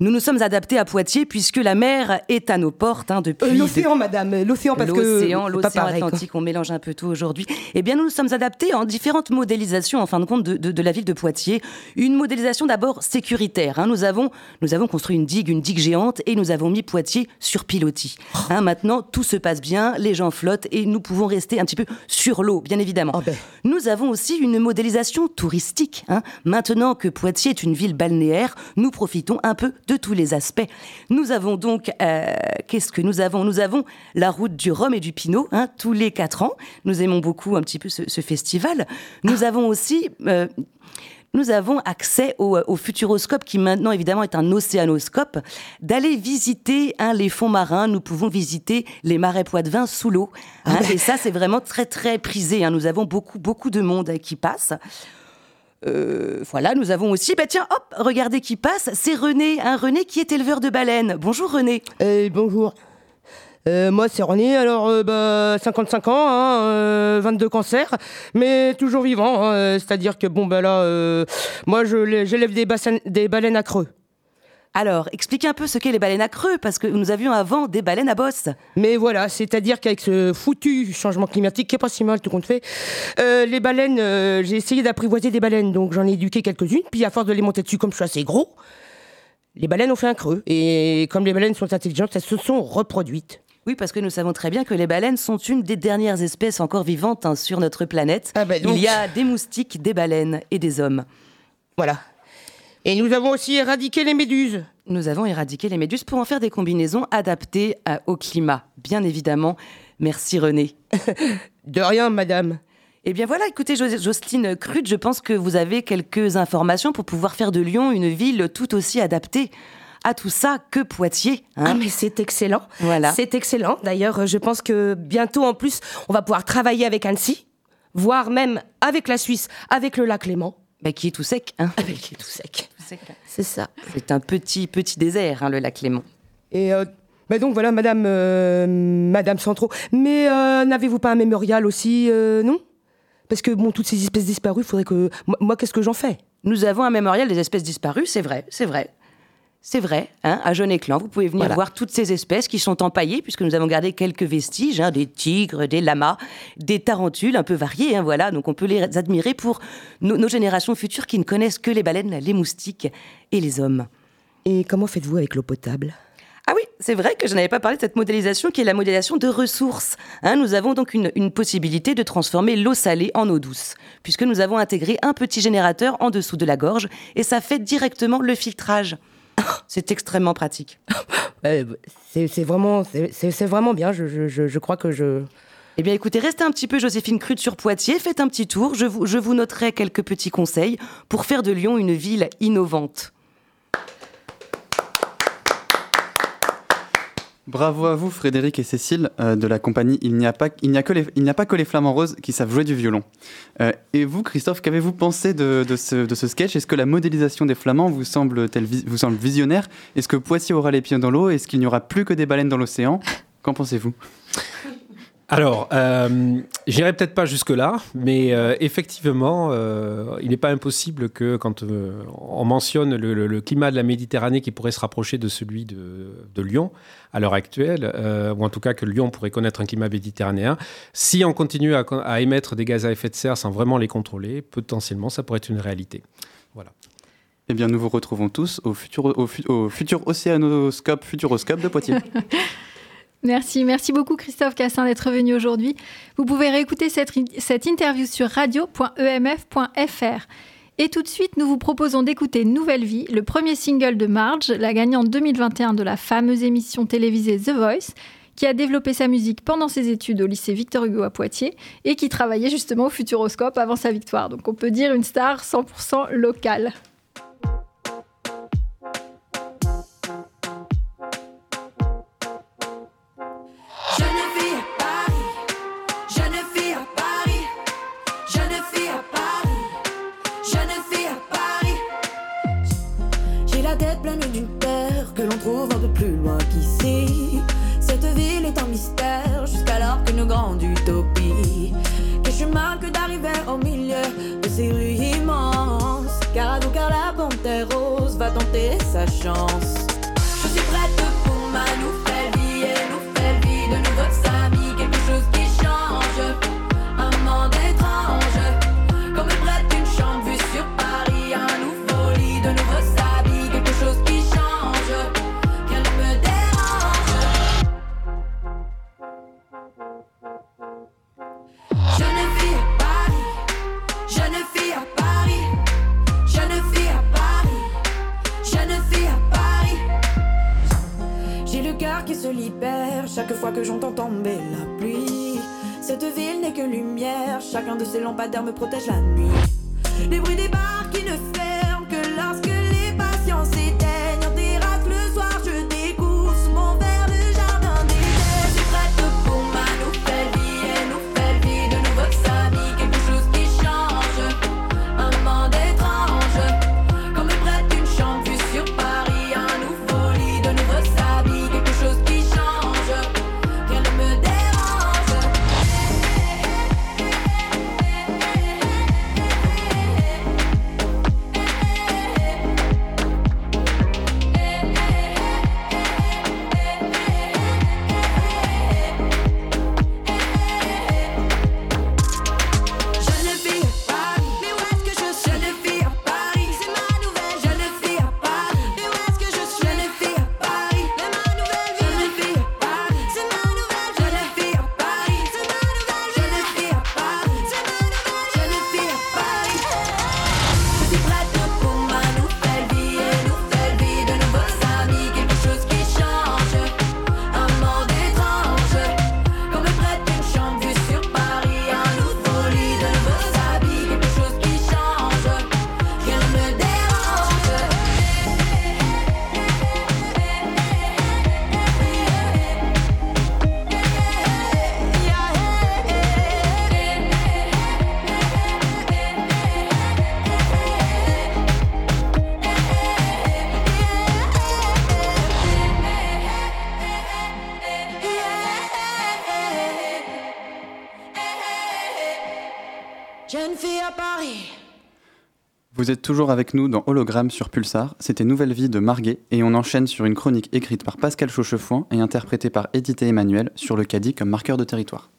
nous nous sommes adaptés à Poitiers puisque la mer est à nos portes hein, depuis. Euh, l'océan, Madame, euh, l'océan parce que L'océan, pas l'océan quoi. Atlantique, on mélange un peu tout aujourd'hui. Eh bien, nous nous sommes adaptés en différentes modélisations, en fin de compte, de, de- de la ville de Poitiers. Une modélisation d'abord sécuritaire. hein. Nous avons, nous avons construit une digue, une digue géante, et nous avons mis Poitiers sur pilotis. Hein, maintenant, tout se passe bien, les gens flottent, et nous pouvons rester un petit peu sur l'eau, bien évidemment. Ah ben. Nous avons aussi une modélisation touristique. hein. Maintenant que Poitiers est une ville balnéaire, nous profitons un peu de tous les aspects. Nous avons donc, euh, qu'est-ce que nous avons? Nous avons la route du Rhum et du Pinot, hein, tous les quatre ans. Nous aimons beaucoup un petit peu ce, ce festival. Nous avons aussi... euh, nous avons accès au, au Futuroscope, qui maintenant évidemment est un océanoscope, d'aller visiter hein, les fonds marins. Nous pouvons visiter les marais poitevins sous l'eau. hein, et ça, c'est vraiment très très prisé. hein. Nous avons beaucoup beaucoup de monde euh, qui passe. Euh, voilà, nous avons aussi, bah tiens, hop, regardez qui passe, c'est René, un René qui est éleveur de baleines. Bonjour René. Eh, bonjour. Euh, moi, c'est René, alors euh, bah, 55 ans, hein, euh, 22 cancers, mais toujours vivant. hein, euh, C'est-à-dire que, bon, bah là, euh, moi, j'élève des, des baleines à creux. Alors, expliquez un peu ce qu'est les baleines à creux, parce que nous avions avant des baleines à bosse. Mais voilà, c'est-à-dire qu'avec ce foutu changement climatique, qui est pas si mal tout compte fait, euh, les baleines, euh, j'ai essayé d'apprivoiser des baleines, donc j'en ai éduqué quelques-unes, puis à force de les monter dessus, comme je suis assez gros, les baleines ont fait un creux. Et comme les baleines sont intelligentes, elles se sont reproduites. Oui, parce que nous savons très bien que les baleines sont une des dernières espèces encore vivantes hein, sur notre planète. Ah bah donc. Il y a des moustiques, des baleines et des hommes. Voilà. Et nous avons aussi éradiqué les méduses. Nous avons éradiqué les méduses pour en faire des combinaisons adaptées à- au climat, bien évidemment. Merci René. De rien, madame. Eh bien voilà, écoutez Jo- Jocelyne Crude, je pense que vous avez quelques informations pour pouvoir faire de Lyon une ville tout aussi adaptée à tout ça que Poitiers. hein. Ah mais c'est excellent. Voilà. C'est excellent. D'ailleurs, je pense que bientôt en plus, on va pouvoir travailler avec Annecy, voire même avec la Suisse, avec le lac Léman. Bah, qui est tout sec. Hein. Avec les tout sec. C'est ça. C'est un petit, petit désert, hein, le lac Léman. Et euh, bah donc voilà, Madame, euh, Madame Centraux. Mais euh, n'avez-vous pas un mémorial aussi, euh, non? Parce que bon, toutes ces espèces disparues, faudrait que moi, moi, qu'est-ce que j'en fais? Nous avons un mémorial des espèces disparues, c'est vrai, c'est vrai. C'est vrai, hein, à Jeune-Éclan, vous pouvez venir Voilà. voir toutes ces espèces qui sont empaillées, puisque nous avons gardé quelques vestiges, hein, des tigres, des lamas, des tarentules un peu variés, hein, voilà. Donc on peut les admirer pour nos- nos générations futures qui ne connaissent que les baleines, les moustiques et les hommes. Et comment faites-vous avec l'eau potable? Ah oui, c'est vrai que je n'avais pas parlé de cette modélisation qui est la modélisation de ressources. Hein, nous avons donc une, une possibilité de transformer l'eau salée en eau douce, puisque nous avons intégré un petit générateur en dessous de la gorge et ça fait directement le filtrage. C'est extrêmement pratique. Euh, c'est vraiment, c'est bien. Je, je- je- je crois que je. Eh bien écoutez, restez un petit peu Joséphine Crude sur Poitiers, faites un petit tour, je vous, je vous noterai quelques petits conseils pour faire de Lyon une ville innovante. Bravo à vous, Frédéric et Cécile, euh, de la compagnie Il n'y a, pas- a, que les- il n'y a pas que les flamants roses qui savent jouer du violon. Euh, et vous, Christophe, qu'avez-vous pensé de, ce, de ce sketch? Est-ce que la modélisation des flamands vous semble, vous semble visionnaire? Est-ce que Poitiers aura les pieds dans l'eau? Est-ce qu'il n'y aura plus que des baleines dans l'océan? Qu'en pensez-vous? Alors, euh, j'irai peut-être pas jusque-là, mais euh, effectivement, euh, il n'est pas impossible que quand euh, on mentionne le, le- le climat de la Méditerranée qui pourrait se rapprocher de celui de, de Lyon à l'heure actuelle, euh, ou en tout cas que Lyon pourrait connaître un climat méditerranéen, si on continue à, à émettre des gaz à effet de serre sans vraiment les contrôler, potentiellement, ça pourrait être une réalité. Voilà. Eh bien, nous vous retrouvons tous au futur, au, fu- au futur océanoscope Futuroscope de Poitiers. Merci, merci beaucoup Christophe Cassin d'être venu aujourd'hui. Vous pouvez réécouter cette, interview sur radio.emf.fr. Et tout de suite, nous vous proposons d'écouter Nouvelle Vie, le premier single de Marge, la gagnante 2021 de la fameuse émission télévisée The Voice, qui a développé sa musique pendant ses études au lycée Victor Hugo à Poitiers et qui travaillait justement au Futuroscope avant sa victoire. Donc on peut dire une star 100% locale. Sa chance. Chaque fois que j'entends tomber la pluie. Cette ville n'est que lumière, chacun de ces lampadaires me protège la nuit. Les bruits des bars Vous êtes toujours avec nous dans Hologramme sur Pulsar, c'était Nouvelle Vie de Marguet, et on enchaîne sur une chronique écrite par Pascal Chauchefoin et interprétée par Edith et Emmanuel sur le caddie comme marqueur de territoire.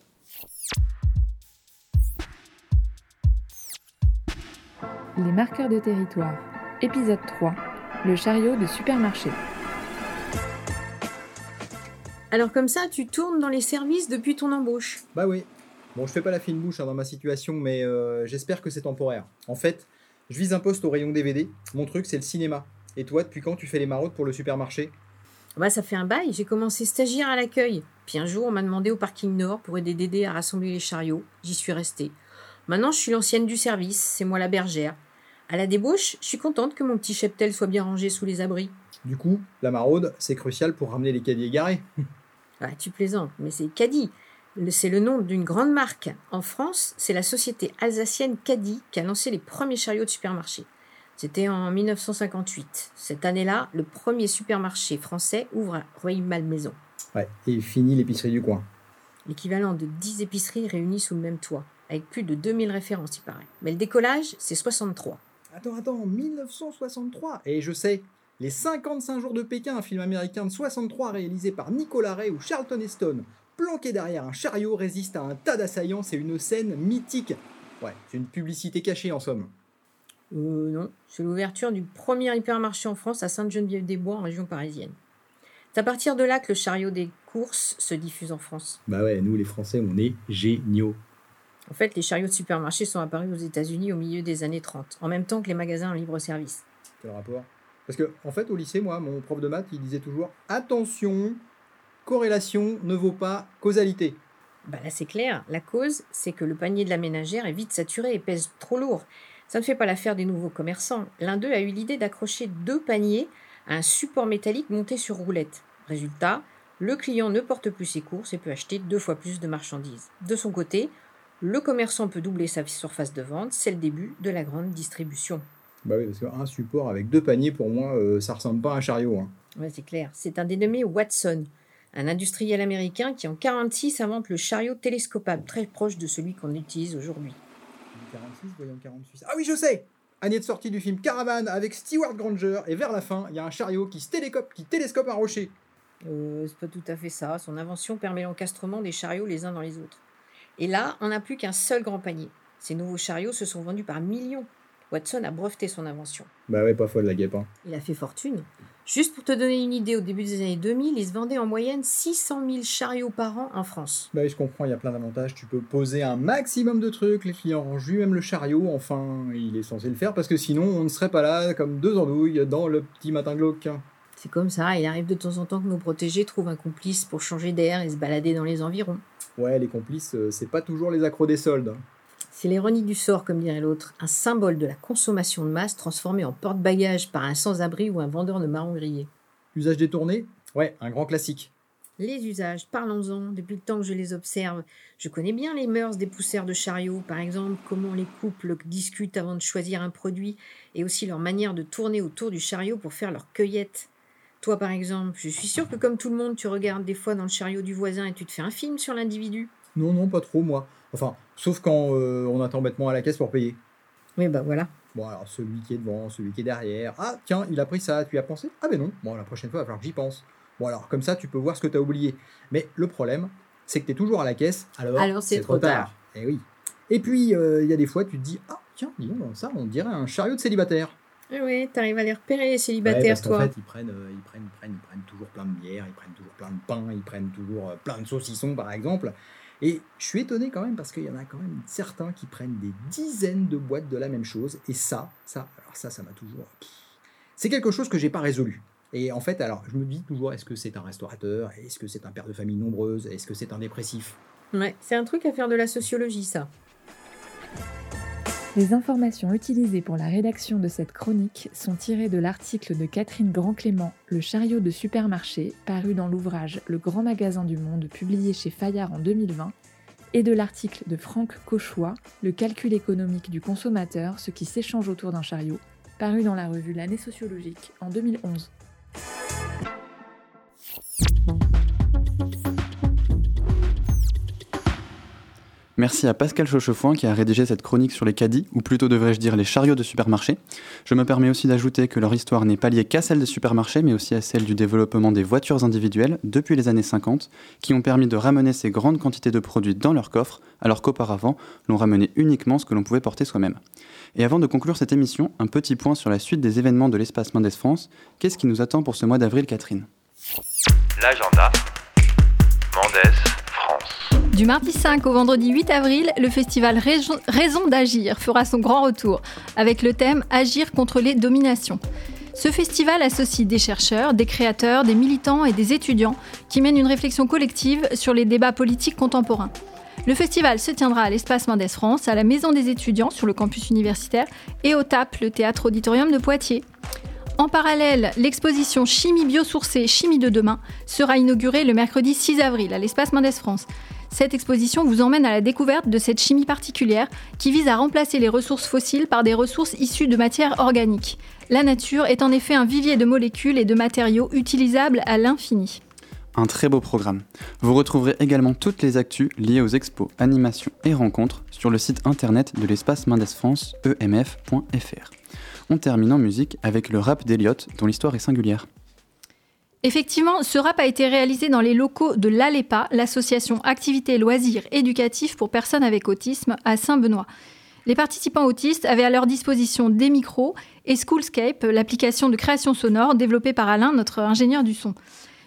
Les marqueurs de territoire. Épisode 3. Le chariot de supermarché. Alors comme ça, tu tournes dans les services depuis ton embauche? Bah oui. Bon, je fais pas la fine bouche hein, dans ma situation, mais euh, j'espère que c'est temporaire. En fait, je vise un poste au rayon DVD. Mon truc, c'est le cinéma. Et toi, depuis quand tu fais les maraudes pour le supermarché? Bah ça fait un bail, j'ai commencé stagiaire à l'accueil. Puis un jour, on m'a demandé au parking nord pour aider Dédé à rassembler les chariots. J'y suis restée. Maintenant, je suis l'ancienne du service, c'est moi la bergère. À la débauche, je suis contente que mon petit cheptel soit bien rangé sous les abris. Du coup, la maraude, c'est crucial pour ramener les caddies égarés. Ah, tu plaisantes, mais c'est Caddy. C'est le nom d'une grande marque. En France, c'est la société alsacienne Caddy qui a lancé les premiers chariots de supermarché. C'était en 1958. Cette année-là, le premier supermarché français ouvre à Rueil-Malmaison. Ouais, et fini l'épicerie du coin. L'équivalent de 10 épiceries réunies sous le même toit, avec plus de 2000 références, il paraît. Mais le décollage, c'est 63. Attends, attends, 1963 Et je sais, Les 55 jours de Pékin, un film américain de 63 réalisé par Nicolas Ray ou Charlton Heston, planqué derrière un chariot, résiste à un tas d'assaillants, c'est une scène mythique. Ouais, c'est une publicité cachée en somme. Euh, non, c'est l'ouverture du premier hypermarché en France à Sainte-Geneviève-des-Bois, en région parisienne. C'est à partir de là que le chariot des courses se diffuse en France. Bah ouais, nous les Français, on est géniaux. En fait, les chariots de supermarché sont apparus aux États-Unis au milieu des années 30, en même temps que les magasins en libre-service. Quel rapport? Parce que, en fait, au lycée, moi, mon prof de maths, il disait toujours attention, corrélation ne vaut pas causalité. Bah là, c'est clair. La cause, c'est que le panier de la ménagère est vite saturé et pèse trop lourd. Ça ne fait pas l'affaire des nouveaux commerçants. L'un d'eux a eu l'idée d'accrocher deux paniers à un support métallique monté sur roulette. Résultat, le client ne porte plus ses courses et peut acheter deux fois plus de marchandises. De son côté, le commerçant peut doubler sa surface de vente. C'est le début de la grande distribution. Bah oui, parce qu'un support avec deux paniers, pour moi, euh, ça ressemble pas à un chariot. hein. Ouais, c'est clair. C'est un dénommé Watson, un industriel américain qui en 46 invente le chariot télescopable, très proche de celui qu'on utilise aujourd'hui. 46, voyons 46. Ah oui, je sais Année de sortie du film Caravane avec Stewart Granger, et vers la fin, il y a un chariot qui, se télécope, qui télescope un rocher. Euh, c'est pas tout à fait ça. Son invention permet l'encastrement des chariots les uns dans les autres. Et là, on n'a plus qu'un seul grand panier. Ces nouveaux chariots se sont vendus par millions. Watson a breveté son invention. Bah ouais, pas folle la guêpe. hein. Il a fait fortune. Juste pour te donner une idée, au début des années 2000, il se vendait en moyenne 600 000 chariots par an en France. Bah oui, je comprends, il y a plein d'avantages. Tu peux poser un maximum de trucs, les clients rangent lui-même le chariot, enfin, il est censé le faire, parce que sinon, on ne serait pas là comme deux andouilles dans le petit matin glauque. C'est comme ça, il arrive de temps en temps que nos protégés trouvent un complice pour changer d'air et se balader dans les environs. Ouais, les complices, euh, c'est pas toujours les accros des soldes. C'est l'ironie du sort, comme dirait l'autre, un symbole de la consommation de masse transformé en porte-bagages par un sans-abri ou un vendeur de marrons grillés. Usage détourné? Ouais, un grand classique. Les usages, parlons-en, depuis le temps que je les observe. Je connais bien les mœurs des pousseurs de chariots, par exemple, comment les couples discutent avant de choisir un produit, et aussi leur manière de tourner autour du chariot pour faire leur cueillette. Toi, par exemple, je suis sûre que comme tout le monde, tu regardes des fois dans le chariot du voisin et tu te fais un film sur l'individu. Non, non, pas trop, moi. Enfin, sauf quand euh, on attend bêtement à la caisse pour payer. Oui, bah voilà. Bon, alors celui qui est devant, celui qui est derrière. Ah, tiens, il a pris ça, tu y as pensé? Ah, ben non. Bon, la prochaine fois, il va falloir que j'y pense. Bon, alors, comme ça, tu peux voir ce que tu as oublié. Mais le problème, c'est que tu es toujours à la caisse. Alors, Alors, c'est trop tard. Eh oui. Et puis, euh, il y a des fois, tu te dis Ah, tiens, dis donc, ça, on dirait un chariot de célibataire. Oui, t'arrives à les repérer, les Ouais, célibataires, parce toi. fait, ils prennent, euh, ils, prennent, ils, prennent, ils prennent toujours plein de bière, ils prennent toujours plein de pain, ils prennent toujours euh, plein de saucissons, par exemple. Et je suis étonné quand même parce qu'il y en a quand même certains qui prennent des dizaines de boîtes de la même chose. Et ça, ça, alors ça, ça m'a toujours. C'est quelque chose que j'ai pas résolu. Et en fait, alors, je me dis toujours, est-ce que c'est un restaurateur? Est-ce que c'est un père de famille nombreuse? Est-ce que c'est un dépressif? Ouais, c'est un truc à faire de la sociologie, ça. Les informations utilisées pour la rédaction de cette chronique sont tirées de l'article de Catherine Grand-Clément, Le chariot de supermarché, paru dans l'ouvrage Le grand magasin du monde, publié chez Fayard en 2020, et de l'article de Franck Cauchois, Le calcul économique du consommateur, ce qui s'échange autour d'un chariot, paru dans la revue L'année sociologique en 2011. Merci à Pascal Chauchefoin qui a rédigé cette chronique sur les caddies, ou plutôt devrais-je dire les chariots de supermarché. Je me permets aussi d'ajouter que leur histoire n'est pas liée qu'à celle des supermarchés, mais aussi à celle du développement des voitures individuelles depuis les années 50, qui ont permis de ramener ces grandes quantités de produits dans leur coffre, alors qu'auparavant, l'on ramenait uniquement ce que l'on pouvait porter soi-même. Et avant de conclure cette émission, un petit point sur la suite des événements de l'espace Mendes France. Qu'est-ce qui nous attend pour ce mois d'avril, Catherine? L'agenda Mendes. Du mardi 5 au vendredi 8 avril, le festival Raison d'agir fera son grand retour avec le thème Agir contre les dominations. Ce festival associe des chercheurs, des créateurs, des militants et des étudiants qui mènent une réflexion collective sur les débats politiques contemporains. Le festival se tiendra à l'espace Mendes France, à la Maison des étudiants sur le campus universitaire et au TAP, le théâtre auditorium de Poitiers. En parallèle, l'exposition Chimie biosourcée, Chimie de demain sera inaugurée le mercredi 6 avril à l'espace Mendes France. Cette exposition vous emmène à la découverte de cette chimie particulière qui vise à remplacer les ressources fossiles par des ressources issues de matières organiques. La nature est en effet un vivier de molécules et de matériaux utilisables à l'infini. Un très beau programme. Vous retrouverez également toutes les actus liées aux expos, animations et rencontres sur le site internet de l'espace Mendes France, emf.fr. On termine en musique avec le rap d'Eliott, dont l'histoire est singulière. Effectivement, ce rap a été réalisé dans les locaux de l'ALEPA, l'association Activités Loisirs Éducatifs pour personnes avec autisme à Saint-Benoît. Les participants autistes avaient à leur disposition des micros et Schoolscape, l'application de création sonore développée par Alain, notre ingénieur du son.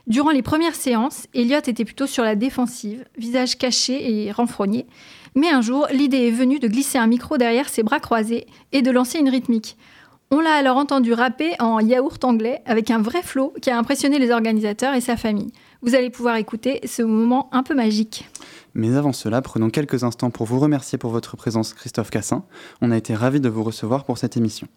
Durant les premières séances, Elliot était plutôt sur la défensive, visage caché et renfrogné. Mais un jour, l'idée est venue de glisser un micro derrière ses bras croisés et de lancer une rythmique. On l'a alors entendu rapper en yaourt anglais avec un vrai flow qui a impressionné les organisateurs et sa famille. Vous allez pouvoir écouter ce moment un peu magique. Mais avant cela, prenons quelques instants pour vous remercier pour votre présence, Christophe Cassin. On a été ravis de vous recevoir pour cette émission.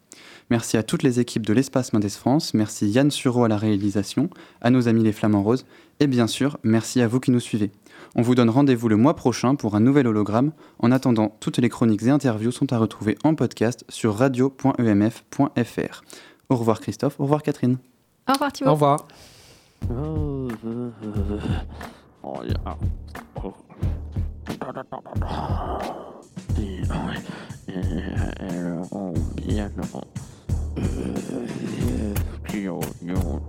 Merci à toutes les équipes de l'Espace Mendes France, merci Yann Sureau à la réalisation, à nos amis les Flamands Roses, et bien sûr, merci à vous qui nous suivez. On vous donne rendez-vous le mois prochain pour un nouvel hologramme. En attendant, toutes les chroniques et interviews sont à retrouver en podcast sur radio.emf.fr. Au revoir Christophe, au revoir Catherine. Au revoir Thibaut. Au revoir. you know, you know,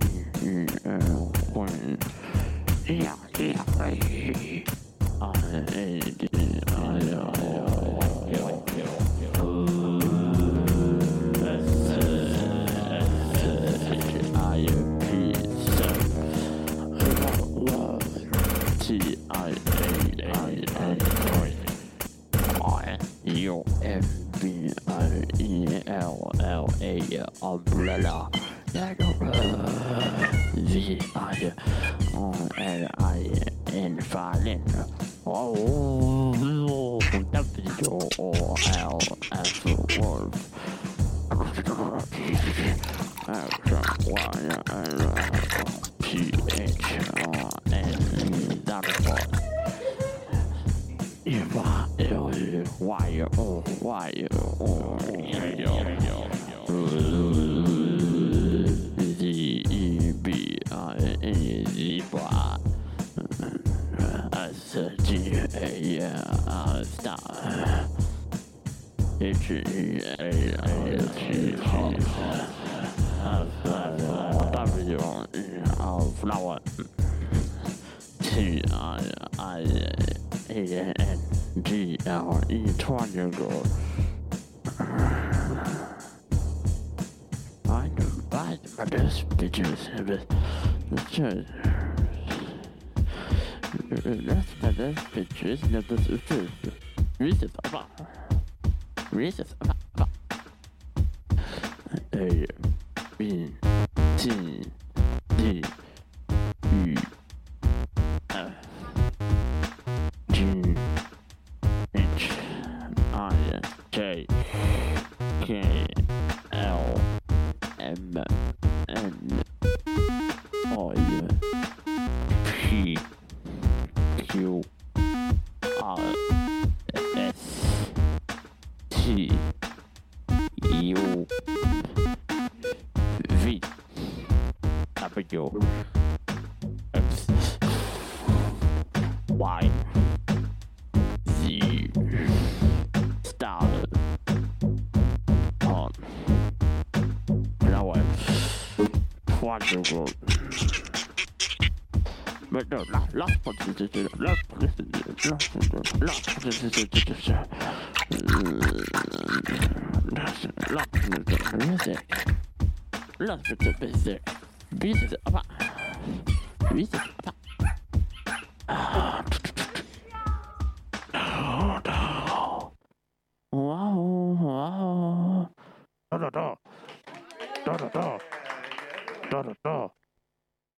you talking about? I can buy my best pictures of it. That's my best pictures of the church. Reese's about. Reese's. Trois secondes. Maintenant, là, là, là, là, là, là, je te baisser. Oui, c'est ça. Oui,